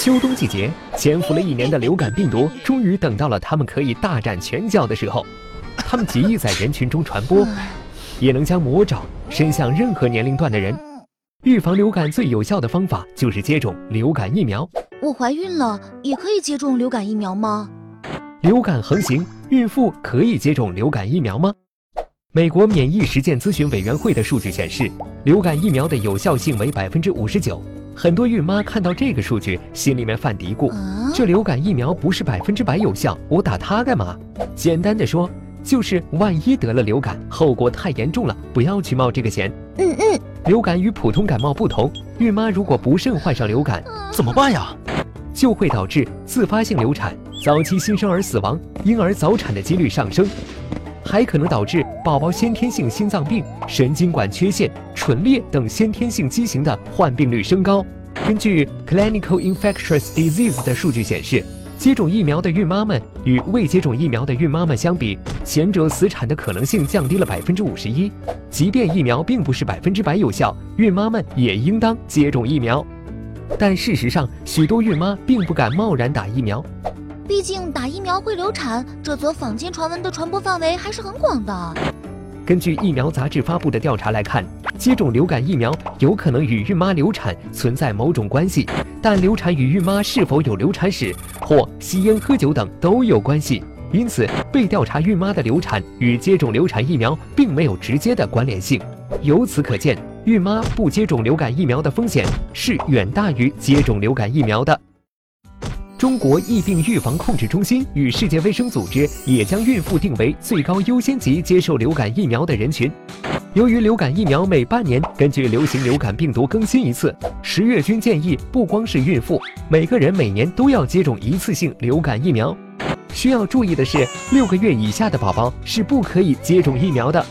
秋冬季节，潜伏了一年的流感病毒，终于等到了他们可以大展拳脚的时候。他们极易在人群中传播，也能将魔爪伸向任何年龄段的人。预防流感最有效的方法就是接种流感疫苗。我怀孕了，也可以接种流感疫苗吗？流感横行，孕妇可以接种流感疫苗吗？美国免疫实践咨询委员会的数据显示，流感疫苗的有效性为百分之五十九。很多孕妈看到这个数据，心里面犯嘀咕：这流感疫苗不是百分之百有效，我打它干嘛？简单的说，就是万一得了流感，后果太严重了，不要去冒这个险。嗯嗯。流感与普通感冒不同，孕妈如果不慎患上流感，怎么办呀？就会导致自发性流产、早期新生儿死亡、婴儿早产的几率上升。还可能导致宝宝先天性心脏病、神经管缺陷、唇裂等先天性畸形的患病率升高。根据 Clinical Infectious Disease 的数据显示，接种疫苗的孕妈们与未接种疫苗的孕妈们相比，前者死产的可能性降低了百分之五十一。即便疫苗并不是百分之百有效，孕妈们也应当接种疫苗。但事实上，许多孕妈并不敢贸然打疫苗。毕竟打疫苗会流产，这则坊间传闻的传播范围还是很广的。根据疫苗杂志发布的调查来看，接种流感疫苗有可能与孕妈流产存在某种关系，但流产与孕妈是否有流产史或吸烟喝酒等都有关系。因此，被调查孕妈的流产与接种流产疫苗并没有直接的关联性。由此可见，孕妈不接种流感疫苗的风险是远大于接种流感疫苗的。中国疫病预防控制中心与世界卫生组织也将孕妇定为最高优先级接受流感疫苗的人群。由于流感疫苗每半年根据流行流感病毒更新一次，十月均建议不光是孕妇，每个人每年都要接种一次性流感疫苗。需要注意的是，六个月以下的宝宝是不可以接种疫苗的。